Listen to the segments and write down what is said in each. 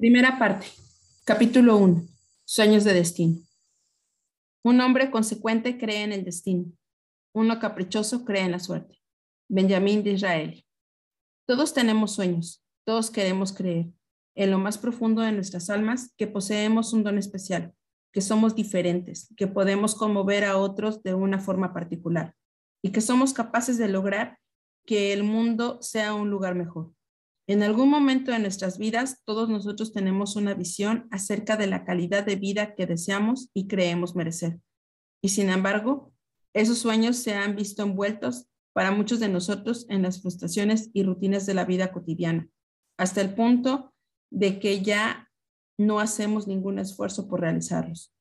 Primera parte, capítulo 1, sueños de destino. Un hombre consecuente cree en el destino. Uno caprichoso cree en la suerte. Benjamín de Israel. Todos tenemos sueños, todos queremos creer, en lo más profundo de nuestras almas, que poseemos un don especial, que somos diferentes, que podemos conmover a otros de una forma particular y que somos capaces de lograr que el mundo sea un lugar mejor. En algún momento de nuestras vidas, todos nosotros tenemos una visión acerca de la calidad de vida que deseamos y creemos merecer. Y sin embargo, esos sueños se han visto envueltos para muchos de nosotros en las frustraciones y rutinas de la vida cotidiana, hasta el punto de que ya no hacemos ningún esfuerzo por realizarlos.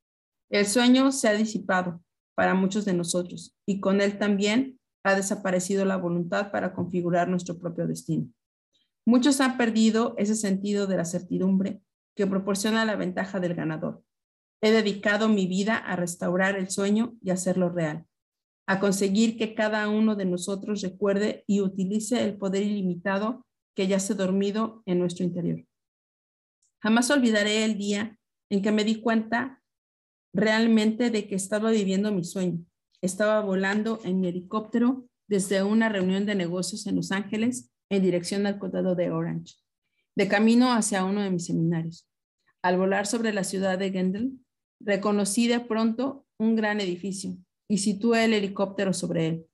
El sueño se ha disipado para muchos de nosotros y con él también ha desaparecido la voluntad para configurar nuestro propio destino. Muchos han perdido ese sentido de la certidumbre que proporciona la ventaja del ganador. He dedicado mi vida a restaurar el sueño y hacerlo real, a conseguir que cada uno de nosotros recuerde y utilice el poder ilimitado que yace dormido en nuestro interior. Jamás olvidaré el día en que me di cuenta realmente de que estaba viviendo mi sueño. Estaba volando en mi helicóptero desde una reunión de negocios en Los Ángeles en dirección al condado de Orange, de camino hacia uno de mis seminarios. Al volar sobre la ciudad de Gendel, reconocí de pronto un gran edificio y situé el helicóptero sobre él.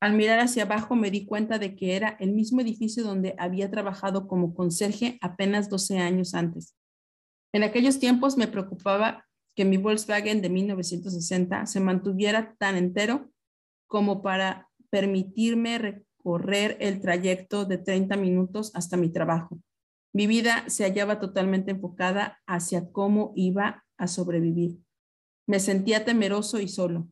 Al mirar hacia abajo me di cuenta de que era el mismo edificio donde había trabajado como conserje apenas 12 años antes. En aquellos tiempos me preocupaba que mi Volkswagen de 1960 se mantuviera tan entero como para permitirme correr el trayecto de 30 minutos hasta mi trabajo. Mi vida se hallaba totalmente enfocada hacia cómo iba a sobrevivir. Me sentía temeroso y solo,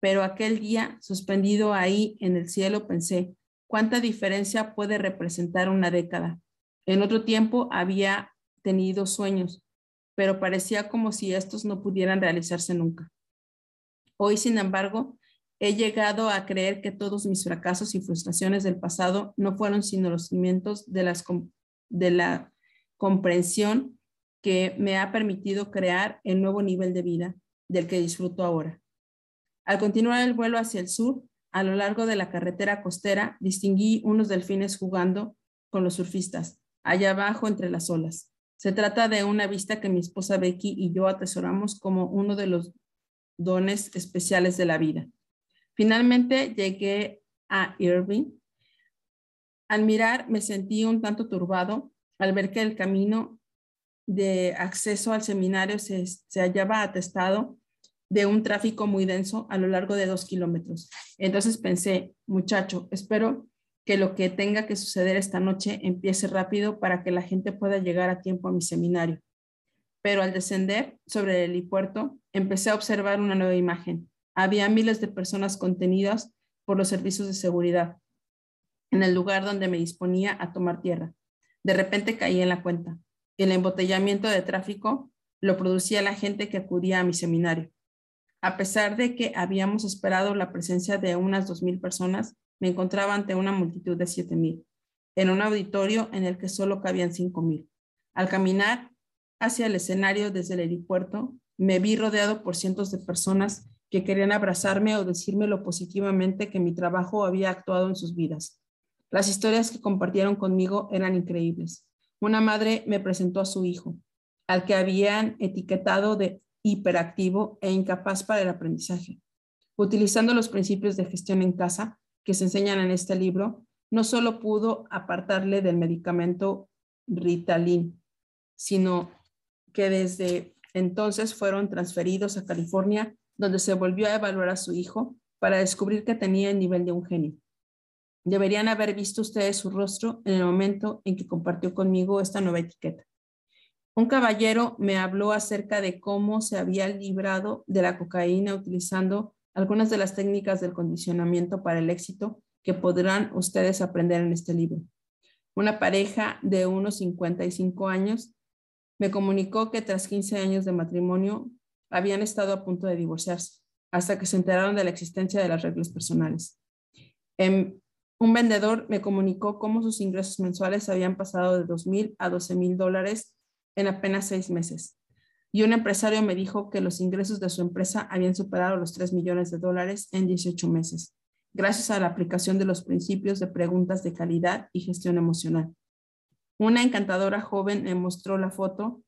pero aquel día, suspendido ahí en el cielo, pensé, ¿cuánta diferencia puede representar una década? En otro tiempo había tenido sueños, pero parecía como si estos no pudieran realizarse nunca. Hoy, sin embargo, He llegado a creer que todos mis fracasos y frustraciones del pasado no fueron sino los cimientos de, la comprensión que me ha permitido crear el nuevo nivel de vida del que disfruto ahora. Al continuar el vuelo hacia el sur, a lo largo de la carretera costera, distinguí unos delfines jugando con los surfistas, allá abajo entre las olas. Se trata de una vista que mi esposa Becky y yo atesoramos como uno de los dones especiales de la vida. Finalmente llegué a Irving. Al mirar me sentí un tanto turbado al ver que el camino de acceso al seminario se, hallaba atestado de un tráfico muy denso a lo largo de dos kilómetros. Entonces pensé, muchacho, espero que lo que tenga que suceder esta noche empiece rápido para que la gente pueda llegar a tiempo a mi seminario. Pero al descender sobre el helipuerto, empecé a observar una nueva imagen. Había miles de personas contenidas por los servicios de seguridad en el lugar donde me disponía a tomar tierra. De repente caí en la cuenta. El embotellamiento de tráfico lo producía la gente que acudía a mi seminario. A pesar de que habíamos esperado la presencia de unas 2.000 personas, me encontraba ante una multitud de 7.000, en un auditorio en el que solo cabían 5.000. Al caminar hacia el escenario desde el aeropuerto, me vi rodeado por cientos de personas que querían abrazarme o decirme lo positivamente que mi trabajo había actuado en sus vidas. Las historias que compartieron conmigo eran increíbles. Una madre me presentó a su hijo, al que habían etiquetado de hiperactivo e incapaz para el aprendizaje. Utilizando los principios de gestión en casa que se enseñan en este libro, no solo pudo apartarle del medicamento Ritalin, sino que desde entonces fueron transferidos a California donde se volvió a evaluar a su hijo para descubrir que tenía el nivel de un genio. Deberían haber visto ustedes su rostro en el momento en que compartió conmigo esta nueva etiqueta. Un caballero me habló acerca de cómo se había librado de la cocaína utilizando algunas de las técnicas del condicionamiento para el éxito que podrán ustedes aprender en este libro. Una pareja de unos 55 años me comunicó que tras 15 años de matrimonio habían estado a punto de divorciarse, hasta que se enteraron de la existencia de las reglas personales. Em, un vendedor me comunicó cómo sus ingresos mensuales habían pasado de 2 mil a 12 mil dólares en apenas seis meses. Y un empresario me dijo que los ingresos de su empresa habían superado los 3 millones de dólares en 18 meses, gracias a la aplicación de los principios de preguntas de calidad y gestión emocional. Una encantadora joven me mostró la foto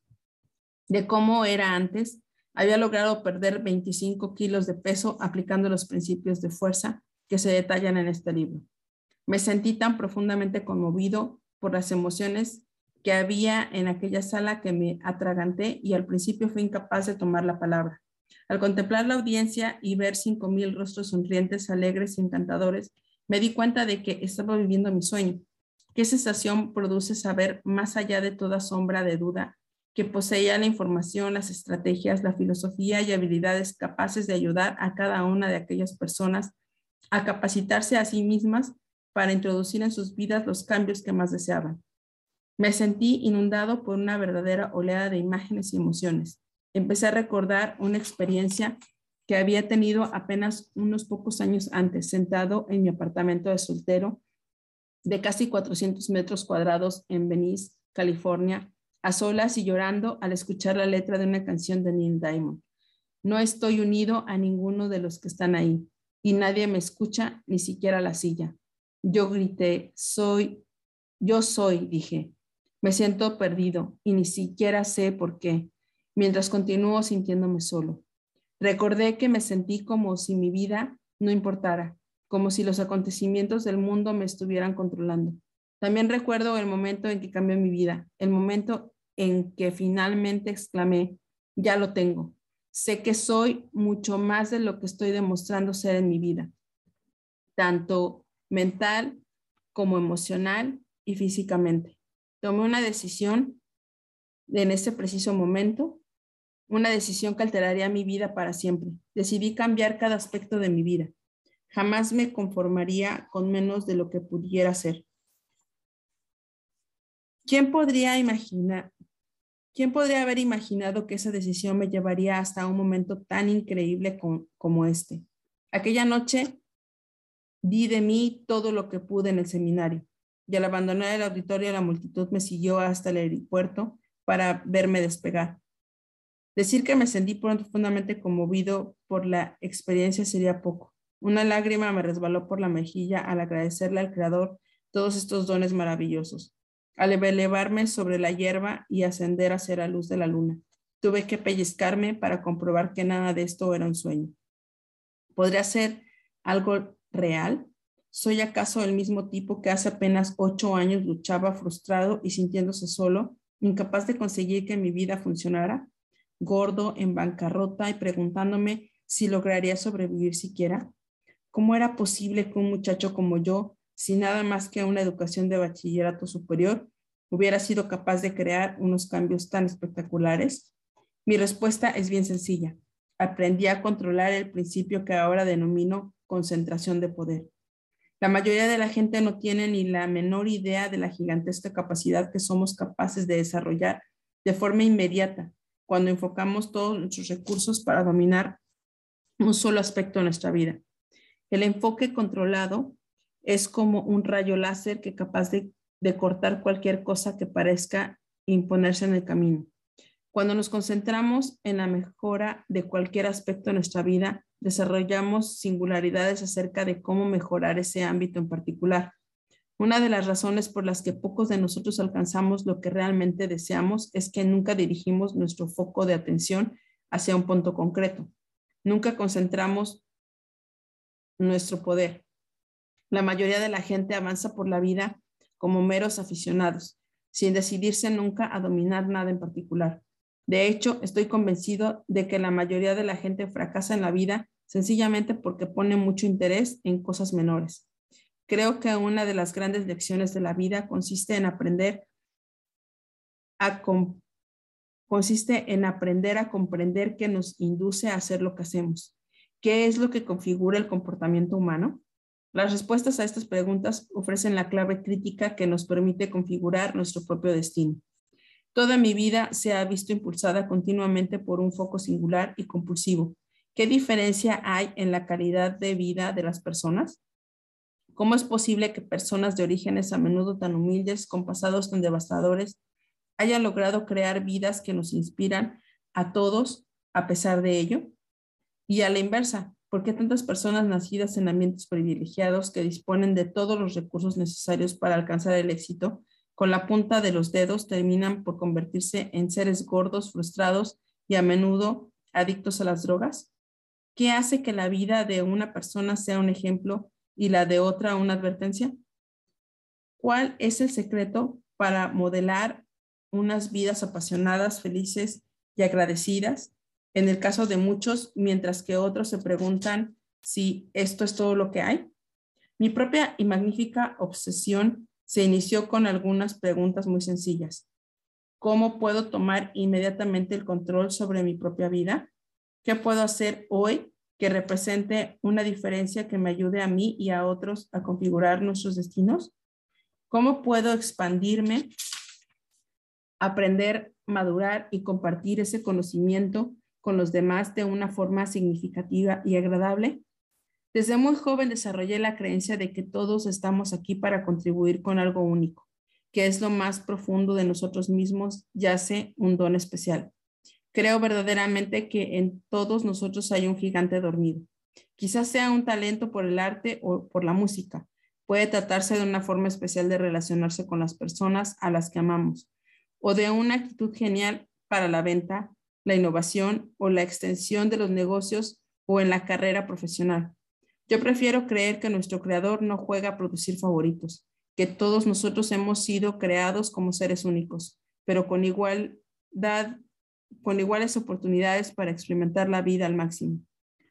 de cómo era antes. Había logrado perder 25 kilos de peso aplicando los principios de fuerza que se detallan en este libro. Me sentí tan profundamente conmovido por las emociones que había en aquella sala que me atraganté y al principio fui incapaz de tomar la palabra. Al contemplar la audiencia y ver cinco mil rostros sonrientes, alegres y encantadores, me di cuenta de que estaba viviendo mi sueño. ¿Qué sensación produce saber, más allá de toda sombra de duda, que poseía la información, las estrategias, la filosofía y habilidades capaces de ayudar a cada una de aquellas personas a capacitarse a sí mismas para introducir en sus vidas los cambios que más deseaban? Me sentí inundado por una verdadera oleada de imágenes y emociones. Empecé a recordar una experiencia que había tenido apenas unos pocos años antes, sentado en mi apartamento de soltero de casi 400 metros cuadrados en Venice, California, a solas y llorando al escuchar la letra de una canción de Neil Diamond. No estoy unido a ninguno de los que están ahí y nadie me escucha, ni siquiera la silla. Yo grité, soy, yo soy, dije, me siento perdido y ni siquiera sé por qué, mientras continúo sintiéndome solo. Recordé que me sentí como si mi vida no importara, como si los acontecimientos del mundo me estuvieran controlando. También recuerdo el momento en que cambió mi vida, el momento en que finalmente exclamé, ya lo tengo. Sé que soy mucho más de lo que estoy demostrando ser en mi vida, tanto mental como emocional y físicamente. Tomé una decisión en ese preciso momento, una decisión que alteraría mi vida para siempre. Decidí cambiar cada aspecto de mi vida. Jamás me conformaría con menos de lo que pudiera ser. ¿Quién podría imaginar? ¿Quién podría haber imaginado que esa decisión me llevaría hasta un momento tan increíble como, este? Aquella noche di de mí todo lo que pude en el seminario y al abandonar el auditorio la multitud me siguió hasta el aeropuerto para verme despegar. Decir que me sentí profundamente conmovido por la experiencia sería poco. Una lágrima me resbaló por la mejilla al agradecerle al Creador todos estos dones maravillosos. Al elevarme sobre la hierba y ascender hacia la luz de la luna, tuve que pellizcarme para comprobar que nada de esto era un sueño. ¿Podría ser algo real? ¿Soy acaso el mismo tipo que hace apenas ocho años luchaba frustrado y sintiéndose solo, incapaz de conseguir que mi vida funcionara? Gordo, en bancarrota y preguntándome si lograría sobrevivir siquiera. ¿Cómo era posible que un muchacho como yo, sin nada más que una educación de bachillerato superior, hubiera sido capaz de crear unos cambios tan espectaculares? Mi respuesta es bien sencilla. Aprendí a controlar el principio que ahora denomino concentración de poder. La mayoría de la gente no tiene ni la menor idea de la gigantesca capacidad que somos capaces de desarrollar de forma inmediata cuando enfocamos todos nuestros recursos para dominar un solo aspecto de nuestra vida. El enfoque controlado es como un rayo láser que capaz de, de cortar cualquier cosa que parezca imponerse en el camino. Cuando nos concentramos en la mejora de cualquier aspecto de nuestra vida, desarrollamos singularidades acerca de cómo mejorar ese ámbito en particular. Una de las razones por las que pocos de nosotros alcanzamos lo que realmente deseamos es que nunca dirigimos nuestro foco de atención hacia un punto concreto. Nunca concentramos nuestro poder. La mayoría de la gente avanza por la vida como meros aficionados, sin decidirse nunca a dominar nada en particular. De hecho, estoy convencido de que la mayoría de la gente fracasa en la vida sencillamente porque pone mucho interés en cosas menores. Creo que una de las grandes lecciones de la vida consiste en aprender a consiste en aprender a comprender qué nos induce a hacer lo que hacemos. ¿Qué es lo que configura el comportamiento humano? Las respuestas a estas preguntas ofrecen la clave crítica que nos permite configurar nuestro propio destino. Toda mi vida se ha visto impulsada continuamente por un foco singular y compulsivo, ¿Qué diferencia hay en la calidad de vida de las personas? ¿Cómo es posible que personas de orígenes a menudo tan humildes, con pasados tan devastadores, haya logrado crear vidas que nos inspiran a todos a pesar de ello? Y a la inversa, ¿por qué tantas personas nacidas en ambientes privilegiados que disponen de todos los recursos necesarios para alcanzar el éxito, con la punta de los dedos terminan por convertirse en seres gordos, frustrados y a menudo adictos a las drogas? ¿Qué hace que la vida de una persona sea un ejemplo y la de otra una advertencia? ¿Cuál es el secreto para modelar unas vidas apasionadas, felices y agradecidas? En el caso de muchos, mientras que otros se preguntan si esto es todo lo que hay. Mi propia y magnífica obsesión se inició con algunas preguntas muy sencillas. ¿Cómo puedo tomar inmediatamente el control sobre mi propia vida? ¿Qué puedo hacer hoy que represente una diferencia que me ayude a mí y a otros a configurar nuestros destinos? ¿Cómo puedo expandirme, aprender, madurar y compartir ese conocimiento con los demás de una forma significativa y agradable? Desde muy joven desarrollé la creencia de que todos estamos aquí para contribuir con algo único, que es lo más profundo de nosotros mismos, yace un don especial. Creo verdaderamente que en todos nosotros hay un gigante dormido. Quizás sea un talento por el arte o por la música. Puede tratarse de una forma especial de relacionarse con las personas a las que amamos o de una actitud genial para la venta, la innovación o la extensión de los negocios o en la carrera profesional. Yo prefiero creer que nuestro creador no juega a producir favoritos, que todos nosotros hemos sido creados como seres únicos, pero con igualdad con iguales oportunidades para experimentar la vida al máximo.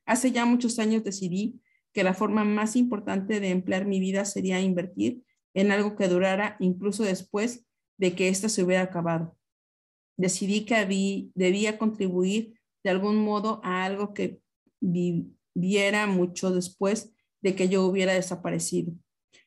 Hace ya muchos años decidí que la forma más importante de emplear mi vida sería invertir en algo que durara incluso después de que ésta se hubiera acabado. Decidí que debía contribuir de algún modo a algo que viviera mucho después de que yo hubiera desaparecido.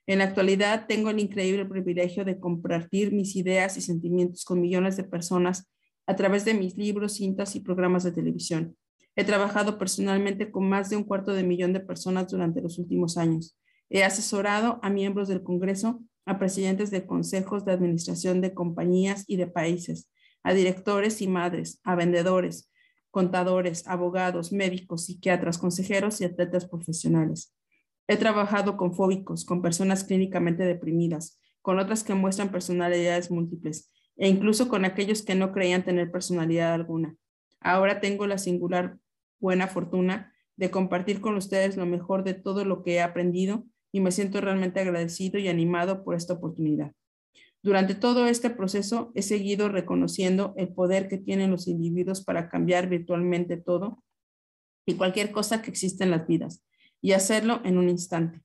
En la actualidad tengo el increíble privilegio de compartir mis ideas y sentimientos con millones de personas a través de mis libros, cintas y programas de televisión. He trabajado personalmente con más de un cuarto de millón de personas durante los últimos años. He asesorado a miembros del Congreso, a presidentes de consejos de administración de compañías y de países, a directores y madres, a vendedores, contadores, abogados, médicos, psiquiatras, consejeros y atletas profesionales. He trabajado con fóbicos, con personas clínicamente deprimidas, con otras que muestran personalidades múltiples, e incluso con aquellos que no creían tener personalidad alguna. Ahora tengo la singular buena fortuna de compartir con ustedes lo mejor de todo lo que he aprendido y me siento realmente agradecido y animado por esta oportunidad. Durante todo este proceso he seguido reconociendo el poder que tienen los individuos para cambiar virtualmente todo y cualquier cosa que existe en las vidas y hacerlo en un instante.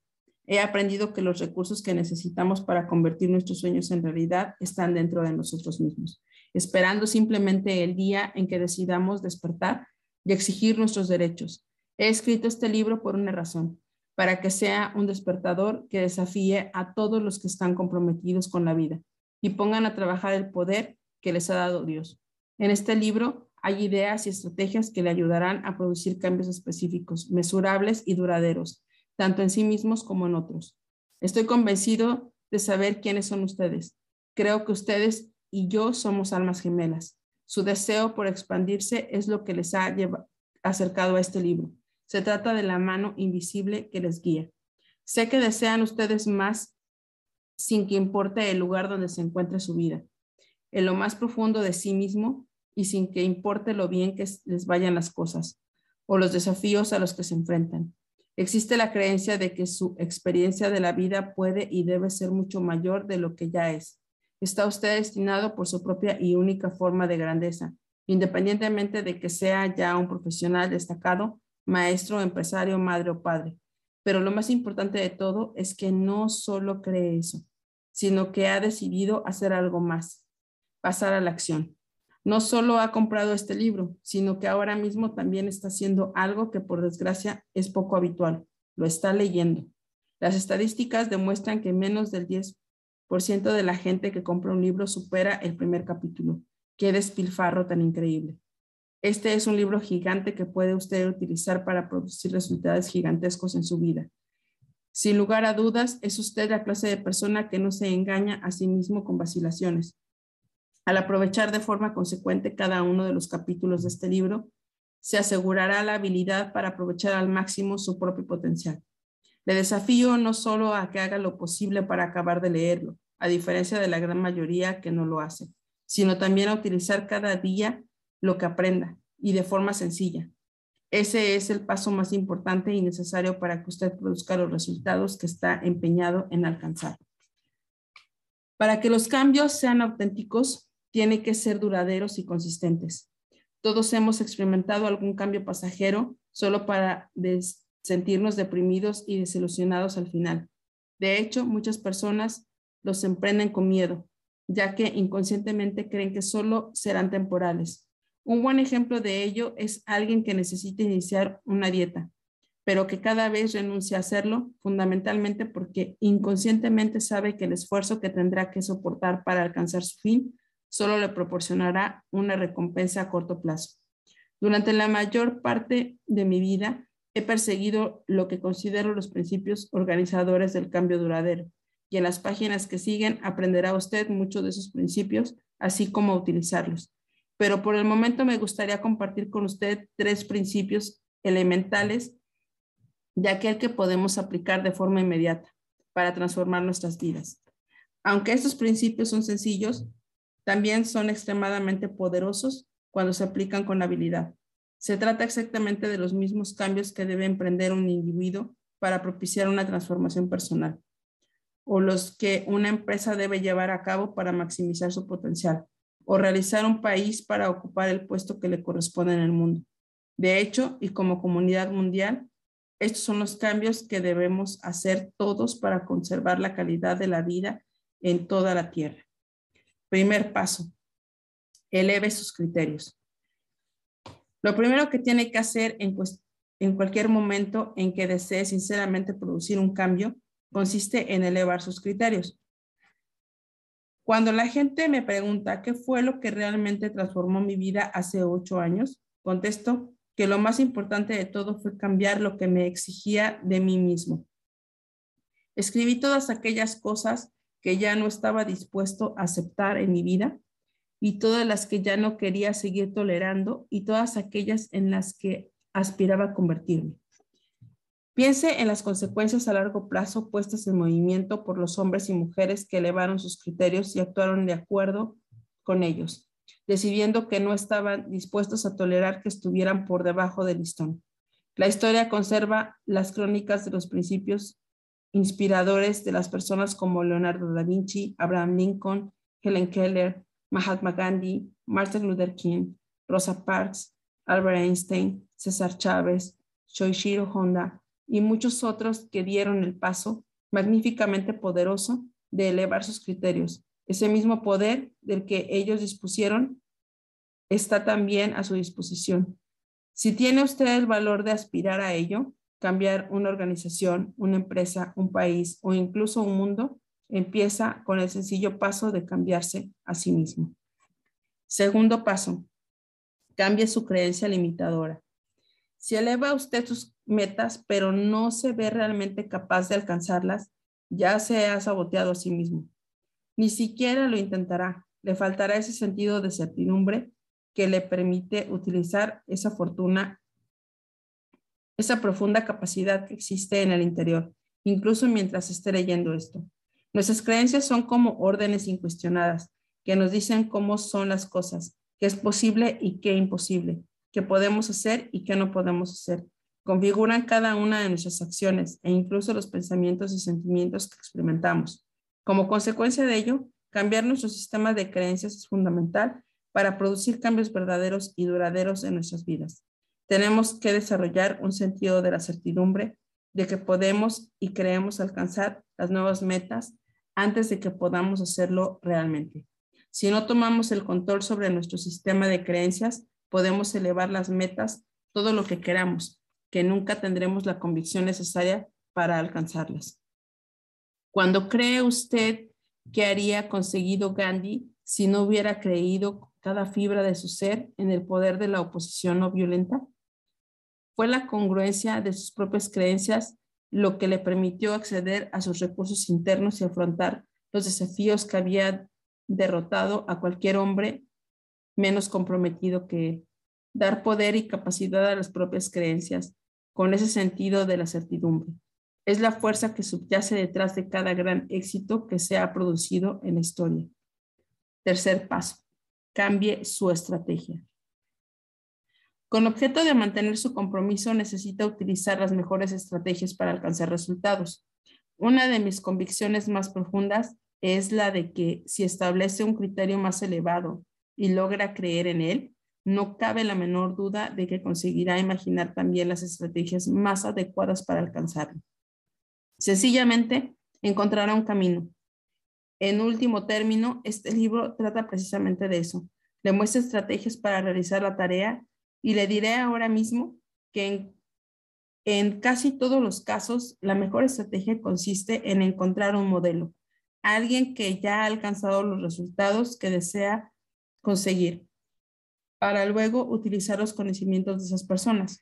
He aprendido que los recursos que necesitamos para convertir nuestros sueños en realidad están dentro de nosotros mismos, esperando simplemente el día en que decidamos despertar y exigir nuestros derechos. He escrito este libro por una razón, para que sea un despertador que desafíe a todos los que están comprometidos con la vida y pongan a trabajar el poder que les ha dado Dios. En este libro hay ideas y estrategias que le ayudarán a producir cambios específicos, mesurables y duraderos tanto en sí mismos como en otros. Estoy convencido de saber quiénes son ustedes. Creo que ustedes y yo somos almas gemelas. Su deseo por expandirse es lo que les ha acercado a este libro. Se trata de la mano invisible que les guía. Sé que desean ustedes más sin que importe el lugar donde se encuentre su vida, en lo más profundo de sí mismo y sin que importe lo bien que les vayan las cosas o los desafíos a los que se enfrentan. Existe la creencia de que su experiencia de la vida puede y debe ser mucho mayor de lo que ya es. Está usted destinado por su propia y única forma de grandeza, independientemente de que sea ya un profesional destacado, maestro, empresario, madre o padre. Pero lo más importante de todo es que no solo cree eso, sino que ha decidido hacer algo más, pasar a la acción no solo ha comprado este libro, sino que ahora mismo también está haciendo algo que por desgracia es poco habitual. Lo está leyendo. Las estadísticas demuestran que menos del 10% de la gente que compra un libro supera el primer capítulo. Qué despilfarro tan increíble. Este es un libro gigante que puede usted utilizar para producir resultados gigantescos en su vida. Sin lugar a dudas, es usted la clase de persona que no se engaña a sí mismo con vacilaciones Al aprovechar de forma consecuente cada uno de los capítulos de este libro, se asegurará la habilidad para aprovechar al máximo su propio potencial. Le desafío no solo a que haga lo posible para acabar de leerlo, a diferencia de la gran mayoría que no lo hace, sino también a utilizar cada día lo que aprenda y de forma sencilla. Ese es el paso más importante y necesario para que usted produzca los resultados que está empeñado en alcanzar. Para que los cambios sean auténticos, tiene que ser duraderos y consistentes. Todos hemos experimentado algún cambio pasajero solo para sentirnos deprimidos y desilusionados al final. De hecho, muchas personas los emprenden con miedo, ya que inconscientemente creen que solo serán temporales. Un buen ejemplo de ello es alguien que necesita iniciar una dieta, pero que cada vez renuncia a hacerlo, fundamentalmente porque inconscientemente sabe que el esfuerzo que tendrá que soportar para alcanzar su fin solo le proporcionará una recompensa a corto plazo. Durante la mayor parte de mi vida he perseguido lo que considero los principios organizadores del cambio duradero y en las páginas que siguen aprenderá usted mucho de esos principios, así como utilizarlos. Pero por el momento me gustaría compartir con usted tres principios elementales de aquel que podemos aplicar de forma inmediata para transformar nuestras vidas. Aunque estos principios son sencillos, también son extremadamente poderosos cuando se aplican con habilidad. Se trata exactamente de los mismos cambios que debe emprender un individuo para propiciar una transformación personal o los que una empresa debe llevar a cabo para maximizar su potencial o realizar un país para ocupar el puesto que le corresponde en el mundo. De hecho, y como comunidad mundial, estos son los cambios que debemos hacer todos para conservar la calidad de la vida en toda la Tierra. Primer paso, eleve sus criterios. Lo primero que tiene que hacer en, en cualquier momento en que desee sinceramente producir un cambio consiste en elevar sus criterios. Cuando la gente me pregunta qué fue lo que realmente transformó mi vida hace ocho años, contesto que lo más importante de todo fue cambiar lo que me exigía de mí mismo. Escribí todas aquellas cosas que ya no estaba dispuesto a aceptar en mi vida y todas las que ya no quería seguir tolerando y todas aquellas en las que aspiraba a convertirme. Piense en las consecuencias a largo plazo puestas en movimiento por los hombres y mujeres que elevaron sus criterios y actuaron de acuerdo con ellos decidiendo que no estaban dispuestos a tolerar que estuvieran por debajo del listón. La historia conserva las crónicas de los principios inspiradores de las personas como Leonardo da Vinci, Abraham Lincoln, Helen Keller, Mahatma Gandhi, Martin Luther King, Rosa Parks, Albert Einstein, César Chávez, Shoichiro Honda y muchos otros que dieron el paso magníficamente poderoso de elevar sus criterios. Ese mismo poder del que ellos dispusieron está también a su disposición. Si tiene usted el valor de aspirar a ello, cambiar una organización, una empresa, un país o incluso un mundo, empieza con el sencillo paso de cambiarse a sí mismo. Segundo paso, cambie su creencia limitadora. Si eleva usted sus metas, pero no se ve realmente capaz de alcanzarlas, ya se ha saboteado a sí mismo. Ni siquiera lo intentará. Le faltará ese sentido de certidumbre que le permite utilizar esa fortuna, esa profunda capacidad que existe en el interior, incluso mientras esté leyendo esto. Nuestras creencias son como órdenes incuestionadas que nos dicen cómo son las cosas, qué es posible y qué imposible, qué podemos hacer y qué no podemos hacer. Configuran cada una de nuestras acciones e incluso los pensamientos y sentimientos que experimentamos. Como consecuencia de ello, cambiar nuestro sistema de creencias es fundamental para producir cambios verdaderos y duraderos en nuestras vidas. Tenemos que desarrollar un sentido de la certidumbre de que podemos y creemos alcanzar las nuevas metas antes de que podamos hacerlo realmente. Si no tomamos el control sobre nuestro sistema de creencias, podemos elevar las metas todo lo que queramos, que nunca tendremos la convicción necesaria para alcanzarlas. Cuando cree usted que haría conseguido Gandhi si no hubiera creído cada fibra de su ser en el poder de la oposición no violenta? ¿Fue la congruencia de sus propias creencias lo que le permitió acceder a sus recursos internos y afrontar los desafíos que había derrotado a cualquier hombre menos comprometido que. Dar poder y capacidad a las propias creencias, con ese sentido de la certidumbre. Es la fuerza que subyace detrás de cada gran éxito que se ha producido en la historia. Tercer paso, cambie su estrategia. Con objeto de mantener su compromiso, necesita utilizar las mejores estrategias para alcanzar resultados. Una de mis convicciones más profundas es la de que si establece un criterio más elevado y logra creer en él, no cabe la menor duda de que conseguirá imaginar también las estrategias más adecuadas para alcanzarlo. Sencillamente, encontrará un camino. En último término, este libro trata precisamente de eso. Le muestra estrategias para realizar la tarea y le diré ahora mismo que en, casi todos los casos, la mejor estrategia consiste en encontrar un modelo, alguien que ya ha alcanzado los resultados que desea conseguir, para luego utilizar los conocimientos de esas personas.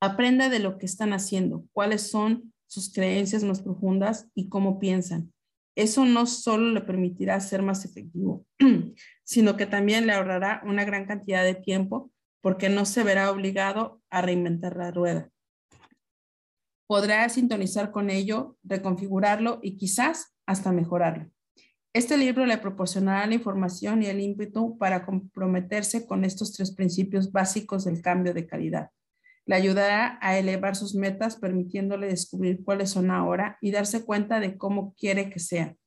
Aprenda de lo que están haciendo, cuáles son sus creencias más profundas y cómo piensan. Eso no solo le permitirá ser más efectivo, sino que también le ahorrará una gran cantidad de tiempo porque no se verá obligado a reinventar la rueda. Podrá sintonizar con ello, reconfigurarlo y quizás hasta mejorarlo. Este libro le proporcionará la información y el ímpetu para comprometerse con estos tres principios básicos del cambio de calidad. Le ayudará a elevar sus metas, permitiéndole descubrir cuáles son ahora y darse cuenta de cómo quiere que sean.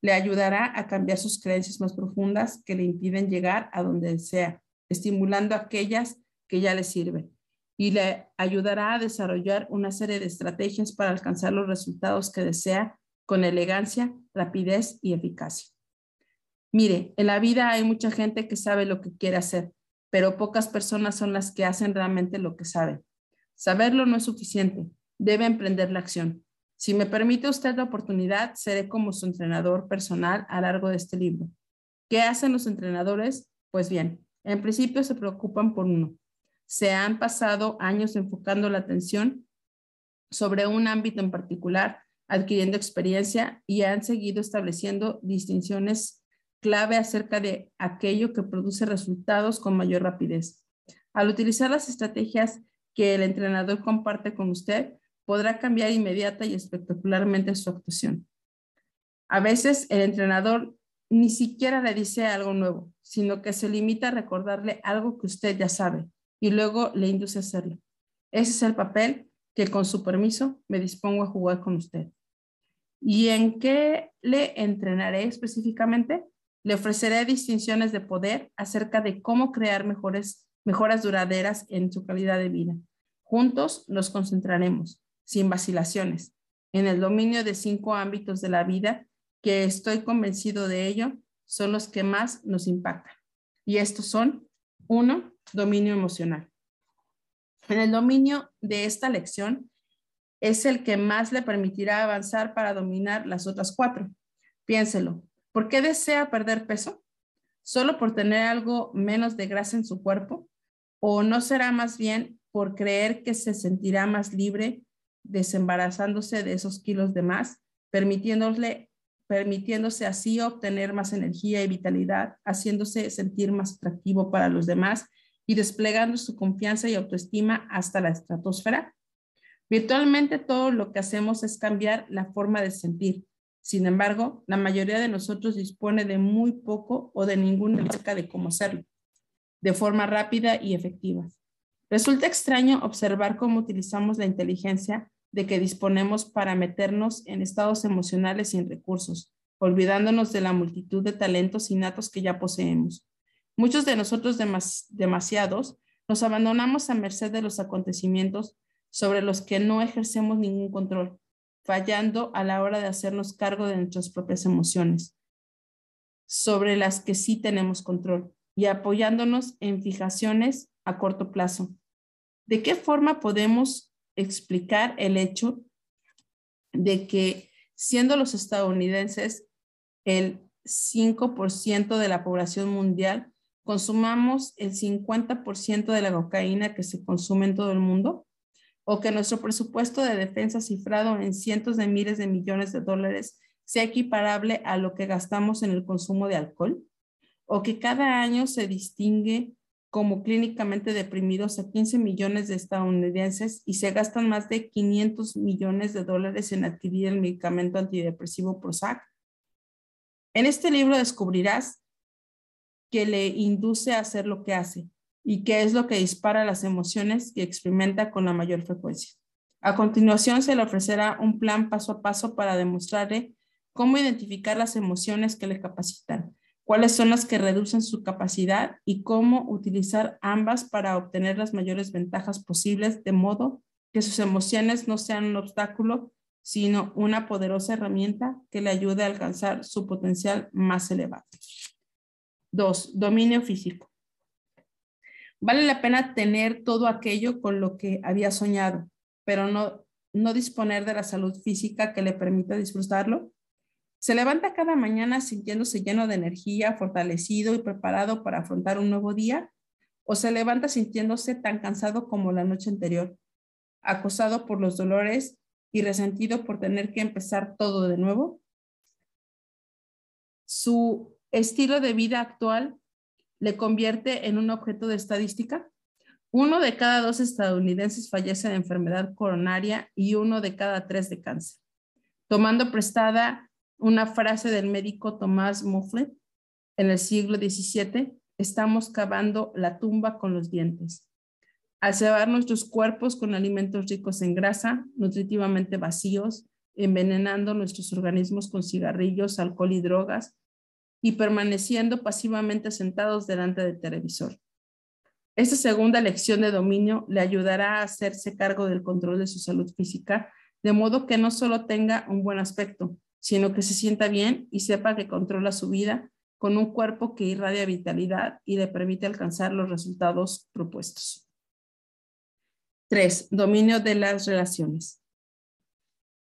Le ayudará a cambiar sus creencias más profundas que le impiden llegar a donde desea estimulando aquellas que ya le sirven y le ayudará a desarrollar una serie de estrategias para alcanzar los resultados que desea con elegancia, rapidez y eficacia. Mire, en la vida hay mucha gente que sabe lo que quiere hacer, pero pocas personas son las que hacen realmente lo que saben. Saberlo no es suficiente, debe emprender la acción. Si me permite usted la oportunidad, seré como su entrenador personal a largo de este libro. ¿Qué hacen los entrenadores? Pues bien, en principio se preocupan por uno. Se han pasado años enfocando la atención sobre un ámbito en particular, adquiriendo experiencia y han seguido estableciendo distinciones clave acerca de aquello que produce resultados con mayor rapidez. Al utilizar las estrategias que el entrenador comparte con usted, podrá cambiar inmediata y espectacularmente su actuación. A veces el entrenador ni siquiera le dice algo nuevo, sino que se limita a recordarle algo que usted ya sabe y luego le induce a hacerlo. Ese es el papel que con su permiso me dispongo a jugar con usted. ¿Y en qué le entrenaré específicamente? Le ofreceré distinciones de poder acerca de cómo crear mejores, mejoras duraderas en su calidad de vida. Juntos nos concentraremos, sin vacilaciones, en el dominio de cinco ámbitos de la vida que estoy convencido de ello, son los que más nos impactan. Y estos son, uno, dominio emocional. En el dominio de esta lección es el que más le permitirá avanzar para dominar las otras cuatro. Piénselo, ¿por qué desea perder peso? ¿Solo por tener algo menos de grasa en su cuerpo? ¿O no será más bien por creer que se sentirá más libre desembarazándose de esos kilos de más, permitiéndole permitiéndose así obtener más energía y vitalidad, haciéndose sentir más atractivo para los demás y desplegando su confianza y autoestima hasta la estratosfera. Virtualmente todo lo que hacemos es cambiar la forma de sentir. Sin embargo, la mayoría de nosotros dispone de muy poco o de ninguna acerca de cómo hacerlo, de forma rápida y efectiva. Resulta extraño observar cómo utilizamos la inteligencia de que disponemos para meternos en estados emocionales sin recursos, olvidándonos de la multitud de talentos innatos que ya poseemos. Muchos de nosotros demasiados nos abandonamos a merced de los acontecimientos sobre los que no ejercemos ningún control, fallando a la hora de hacernos cargo de nuestras propias emociones, sobre las que sí tenemos control, y apoyándonos en fijaciones a corto plazo. ¿De qué forma podemos explicar el hecho de que siendo los estadounidenses el 5% de la población mundial, consumamos el 50% de la cocaína que se consume en todo el mundo, o que nuestro presupuesto de defensa cifrado en cientos de miles de millones de dólares sea equiparable a lo que gastamos en el consumo de alcohol? ¿O que cada año se distingue como clínicamente deprimidos a 15 millones de estadounidenses y se gastan más de 500 millones de dólares en adquirir el medicamento antidepresivo Prozac? En este libro descubrirás que le induce a hacer lo que hace y qué es lo que dispara las emociones que experimenta con la mayor frecuencia. A continuación, se le ofrecerá un plan paso a paso para demostrarle cómo identificar las emociones que le capacitan, cuáles son las que reducen su capacidad y cómo utilizar ambas para obtener las mayores ventajas posibles, de modo que sus emociones no sean un obstáculo, sino una poderosa herramienta que le ayude a alcanzar su potencial más elevado. Dos, dominio físico. Vale la pena tener todo aquello con lo que había soñado, pero no, no disponer de la salud física que le permita disfrutarlo. Se levanta cada mañana sintiéndose lleno de energía, fortalecido y preparado para afrontar un nuevo día, o se levanta sintiéndose tan cansado como la noche anterior, acosado por los dolores y resentido por tener que empezar todo de nuevo. Su estilo de vida actual le convierte en un objeto de estadística. Uno de cada dos estadounidenses fallece de enfermedad coronaria y uno de cada tres de cáncer. Tomando prestada una frase del médico Tomás Mofflet en el siglo XVII, estamos cavando la tumba con los dientes. Al cebar nuestros cuerpos con alimentos ricos en grasa, nutritivamente vacíos, envenenando nuestros organismos con cigarrillos, alcohol y drogas, y permaneciendo pasivamente sentados delante del televisor. Esta segunda lección de dominio le ayudará a hacerse cargo del control de su salud física, de modo que no solo tenga un buen aspecto, sino que se sienta bien y sepa que controla su vida con un cuerpo que irradia vitalidad y le permite alcanzar los resultados propuestos. Tres, dominio de las relaciones.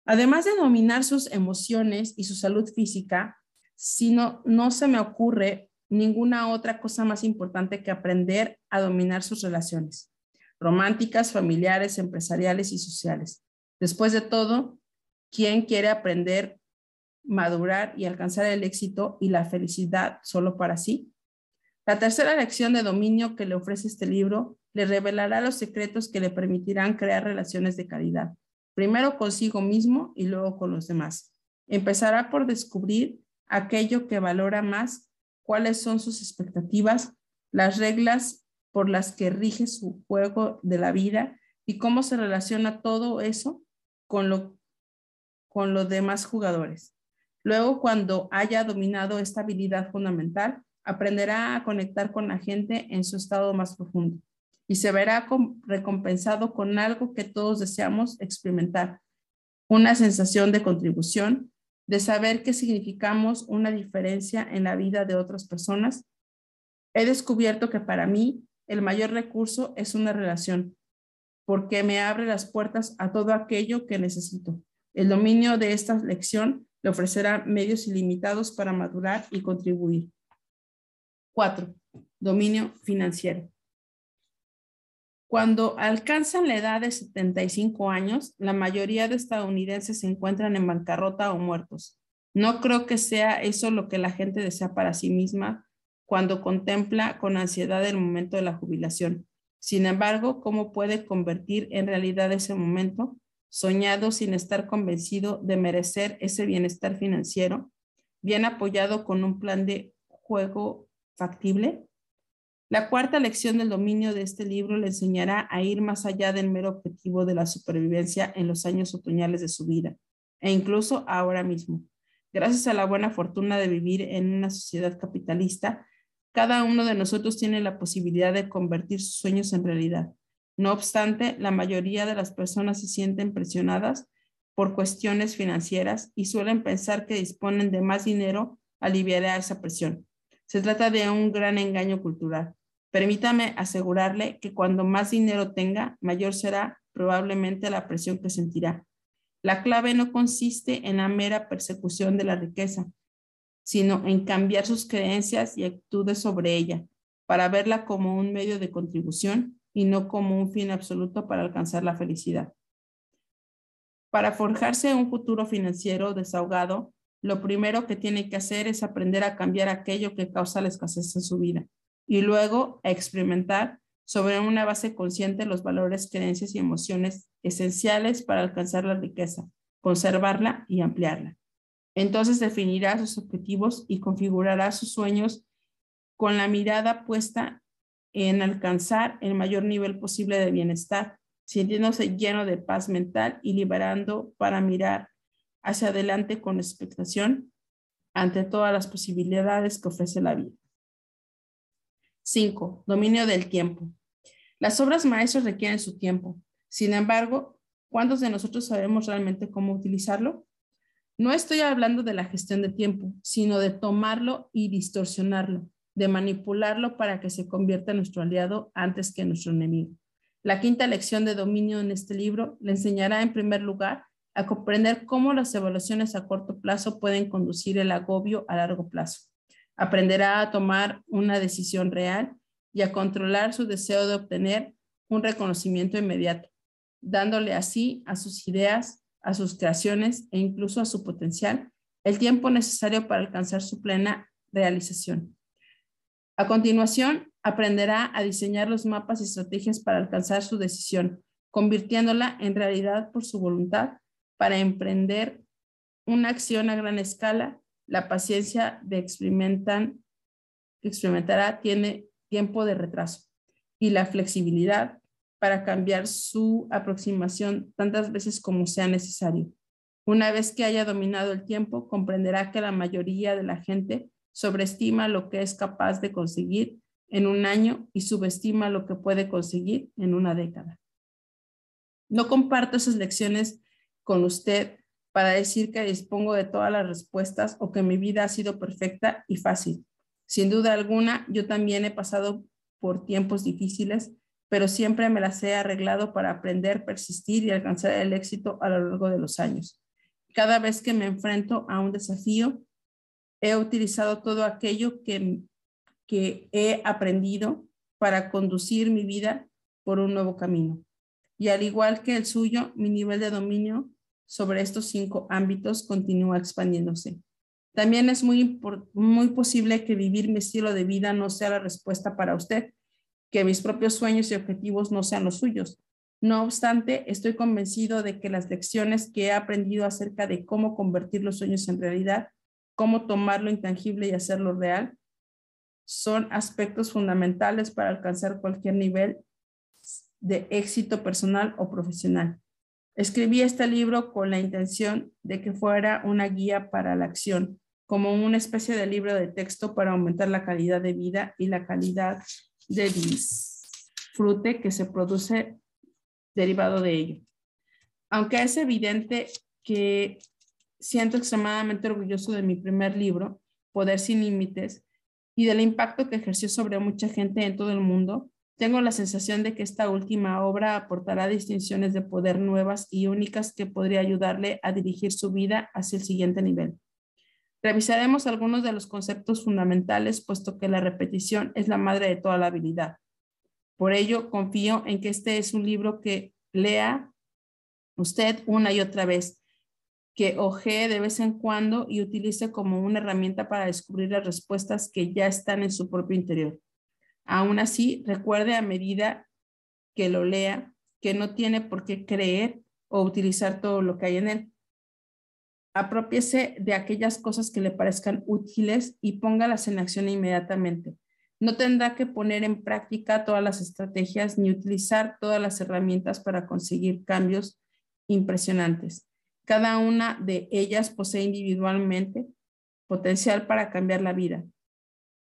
Además de dominar sus emociones y su salud física, si no, no se me ocurre ninguna otra cosa más importante que aprender a dominar sus relaciones, románticas, familiares, empresariales y sociales. Después de todo, ¿quién quiere aprender, madurar y alcanzar el éxito y la felicidad solo para sí? La tercera lección de dominio que le ofrece este libro le revelará los secretos que le permitirán crear relaciones de calidad, primero consigo mismo y luego con los demás. Empezará por descubrir aquello que valora más cuáles son sus expectativas, las reglas por las que rige su juego de la vida y cómo se relaciona todo eso con, lo, con los demás jugadores. Luego, cuando haya dominado esta habilidad fundamental, aprenderá a conectar con la gente en su estado más profundo y se verá recompensado con algo que todos deseamos experimentar, una sensación de contribución, de saber que significamos una diferencia en la vida de otras personas, he descubierto que para mí el mayor recurso es una relación, porque me abre las puertas a todo aquello que necesito. El dominio de esta lección le ofrecerá medios ilimitados para madurar y contribuir. Cuatro, dominio financiero. Cuando alcanzan la edad de 75 años, la mayoría de estadounidenses se encuentran en bancarrota o muertos. No creo que sea eso lo que la gente desea para sí misma cuando contempla con ansiedad el momento de la jubilación. Sin embargo, ¿cómo puede convertir en realidad ese momento soñado sin estar convencido de merecer ese bienestar financiero, bien apoyado con un plan de juego factible? La cuarta lección del dominio de este libro le enseñará a ir más allá del mero objetivo de la supervivencia en los años otoñales de su vida, e incluso ahora mismo. Gracias a la buena fortuna de vivir en una sociedad capitalista, cada uno de nosotros tiene la posibilidad de convertir sus sueños en realidad. No obstante, la mayoría de las personas se sienten presionadas por cuestiones financieras y suelen pensar que disponen de más dinero aliviará esa presión. Se trata de un gran engaño cultural. Permítame asegurarle que cuando más dinero tenga, mayor será probablemente la presión que sentirá. La clave no consiste en la mera persecución de la riqueza, sino en cambiar sus creencias y actitudes sobre ella, para verla como un medio de contribución y no como un fin absoluto para alcanzar la felicidad. Para forjarse un futuro financiero desahogado, lo primero que tiene que hacer es aprender a cambiar aquello que causa la escasez en su vida y luego a experimentar sobre una base consciente los valores, creencias y emociones esenciales para alcanzar la riqueza, conservarla y ampliarla. Entonces definirá sus objetivos y configurará sus sueños con la mirada puesta en alcanzar el mayor nivel posible de bienestar, sintiéndose lleno de paz mental y liberando para mirar hacia adelante con expectación ante todas las posibilidades que ofrece la vida. 5. Dominio del tiempo. Las obras maestras requieren su tiempo. Sin embargo, ¿cuántos de nosotros sabemos realmente cómo utilizarlo? No estoy hablando de la gestión de tiempo, sino de tomarlo y distorsionarlo, de manipularlo para que se convierta en nuestro aliado antes que nuestro enemigo. La quinta lección de dominio en este libro le enseñará en primer lugar a comprender cómo las evaluaciones a corto plazo pueden conducir el agobio a largo plazo. Aprenderá a tomar una decisión real y a controlar su deseo de obtener un reconocimiento inmediato, dándole así a sus ideas, a sus creaciones e incluso a su potencial el tiempo necesario para alcanzar su plena realización. A continuación, aprenderá a diseñar los mapas y estrategias para alcanzar su decisión, convirtiéndola en realidad por su voluntad para emprender una acción a gran escala, la paciencia de experimentan, experimentará tiene tiempo de retraso y la flexibilidad para cambiar su aproximación tantas veces como sea necesario. Una vez que haya dominado el tiempo, comprenderá que la mayoría de la gente sobreestima lo que es capaz de conseguir en un año y subestima lo que puede conseguir en una década. No comparto esas lecciones con usted para decir que dispongo de todas las respuestas o que mi vida ha sido perfecta y fácil. Sin duda alguna, yo también he pasado por tiempos difíciles, pero siempre me las he arreglado para aprender, persistir y alcanzar el éxito a lo largo de los años. Cada vez que me enfrento a un desafío, he utilizado todo aquello que, que he aprendido para conducir mi vida por un nuevo camino. Y al igual que el suyo, mi nivel de dominio sobre estos cinco ámbitos continúa expandiéndose. También es muy, muy posible que vivir mi estilo de vida no sea la respuesta para usted, que mis propios sueños y objetivos no sean los suyos. No obstante, estoy convencido de que las lecciones que he aprendido acerca de cómo convertir los sueños en realidad, cómo tomar lo intangible y hacerlo real, son aspectos fundamentales para alcanzar cualquier nivel de éxito personal o profesional. Escribí este libro con la intención de que fuera una guía para la acción, como una especie de libro de texto para aumentar la calidad de vida y la calidad de disfrute que se produce derivado de ello. Aunque es evidente que siento extremadamente orgulloso de mi primer libro, Poder sin Límites, y del impacto que ejerció sobre mucha gente en todo el mundo, tengo la sensación de que esta última obra aportará distinciones de poder nuevas y únicas que podría ayudarle a dirigir su vida hacia el siguiente nivel. Revisaremos algunos de los conceptos fundamentales, puesto que la repetición es la madre de toda la habilidad. Por ello, confío en que este es un libro que lea usted una y otra vez, que ojee de vez en cuando y utilice como una herramienta para descubrir las respuestas que ya están en su propio interior. Aún así, recuerde a medida que lo lea que no tiene por qué creer o utilizar todo lo que hay en él. Apropiese de aquellas cosas que le parezcan útiles y póngalas en acción inmediatamente. No tendrá que poner en práctica todas las estrategias ni utilizar todas las herramientas para conseguir cambios impresionantes. Cada una de ellas posee individualmente potencial para cambiar la vida,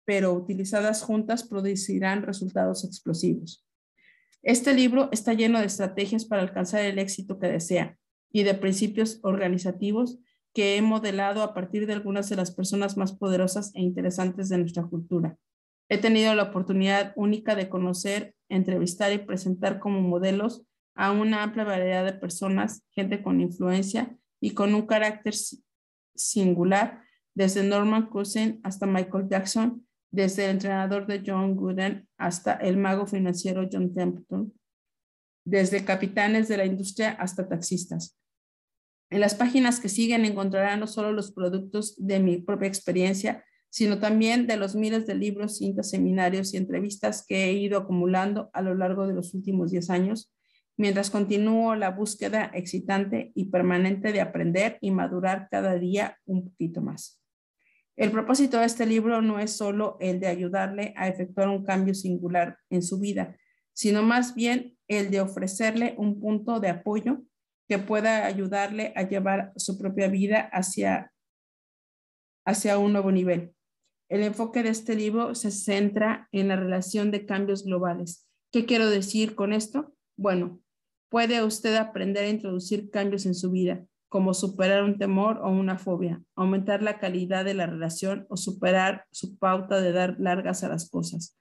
pero utilizadas juntas producirán resultados explosivos. Este libro está lleno de estrategias para alcanzar el éxito que desea y de principios organizativos que he modelado a partir de algunas de las personas más poderosas e interesantes de nuestra cultura. He tenido la oportunidad única de conocer, entrevistar y presentar como modelos a una amplia variedad de personas, gente con influencia y con un carácter singular, desde Norman Cousin hasta Michael Jackson, desde el entrenador de John Gooden hasta el mago financiero John Templeton, desde capitanes de la industria hasta taxistas. En las páginas que siguen encontrarán no solo los productos de mi propia experiencia, sino también de los miles de libros, cintas, seminarios y entrevistas que he ido acumulando a lo largo de los últimos 10 años, mientras continúo la búsqueda excitante y permanente de aprender y madurar cada día un poquito más. El propósito de este libro no es solo el de ayudarle a efectuar un cambio singular en su vida, sino más bien el de ofrecerle un punto de apoyo que pueda ayudarle a llevar su propia vida hacia, hacia un nuevo nivel. El enfoque de este libro se centra en la relación de cambios globales. ¿Qué quiero decir con esto? Bueno, puede usted aprender a introducir cambios en su vida, como superar un temor o una fobia, aumentar la calidad de la relación o superar su pauta de dar largas a las cosas.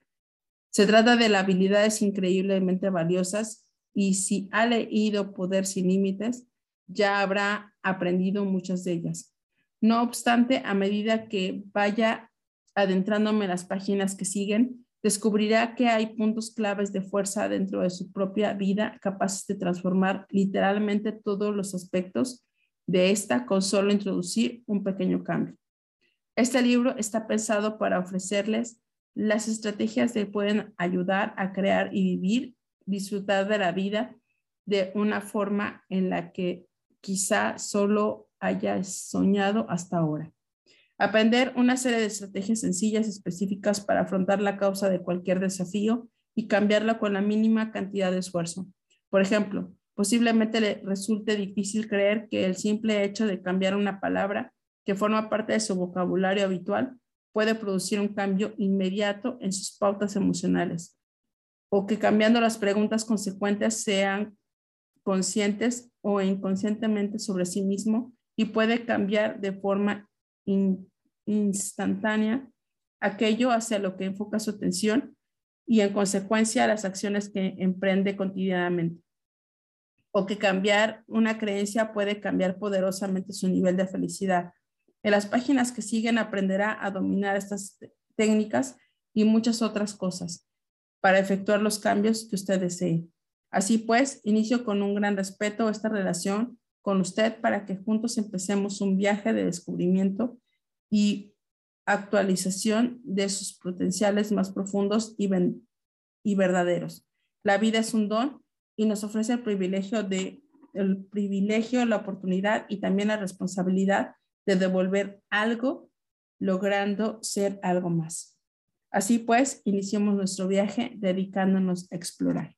Se trata de habilidades increíblemente valiosas y si ha leído Poder sin Límites, ya habrá aprendido muchas de ellas. No obstante, a medida que vaya adentrándome en las páginas que siguen, descubrirá que hay puntos claves de fuerza dentro de su propia vida capaces de transformar literalmente todos los aspectos de esta con solo introducir un pequeño cambio. Este libro está pensado para ofrecerles las estrategias que pueden ayudar a crear y vivir disfrutar de la vida de una forma en la que quizá solo haya soñado hasta ahora. Aprender una serie de estrategias sencillas específicas para afrontar la causa de cualquier desafío y cambiarla con la mínima cantidad de esfuerzo. Por ejemplo, posiblemente le resulte difícil creer que el simple hecho de cambiar una palabra que forma parte de su vocabulario habitual puede producir un cambio inmediato en sus pautas emocionales o que cambiando las preguntas consecuentes sean conscientes o inconscientemente sobre sí mismo y puede cambiar de forma instantánea aquello hacia lo que enfoca su atención y en consecuencia las acciones que emprende cotidianamente. O que cambiar una creencia puede cambiar poderosamente su nivel de felicidad. En las páginas que siguen aprenderá a dominar estas técnicas y muchas otras cosas para efectuar los cambios que usted desee. Así pues, inicio con un gran respeto esta relación con usted para que juntos empecemos un viaje de descubrimiento y actualización de sus potenciales más profundos y, y verdaderos. La vida es un don y nos ofrece el privilegio de el privilegio, la oportunidad y también la responsabilidad de devolver algo, logrando ser algo más. Así pues, iniciamos nuestro viaje dedicándonos a explorar.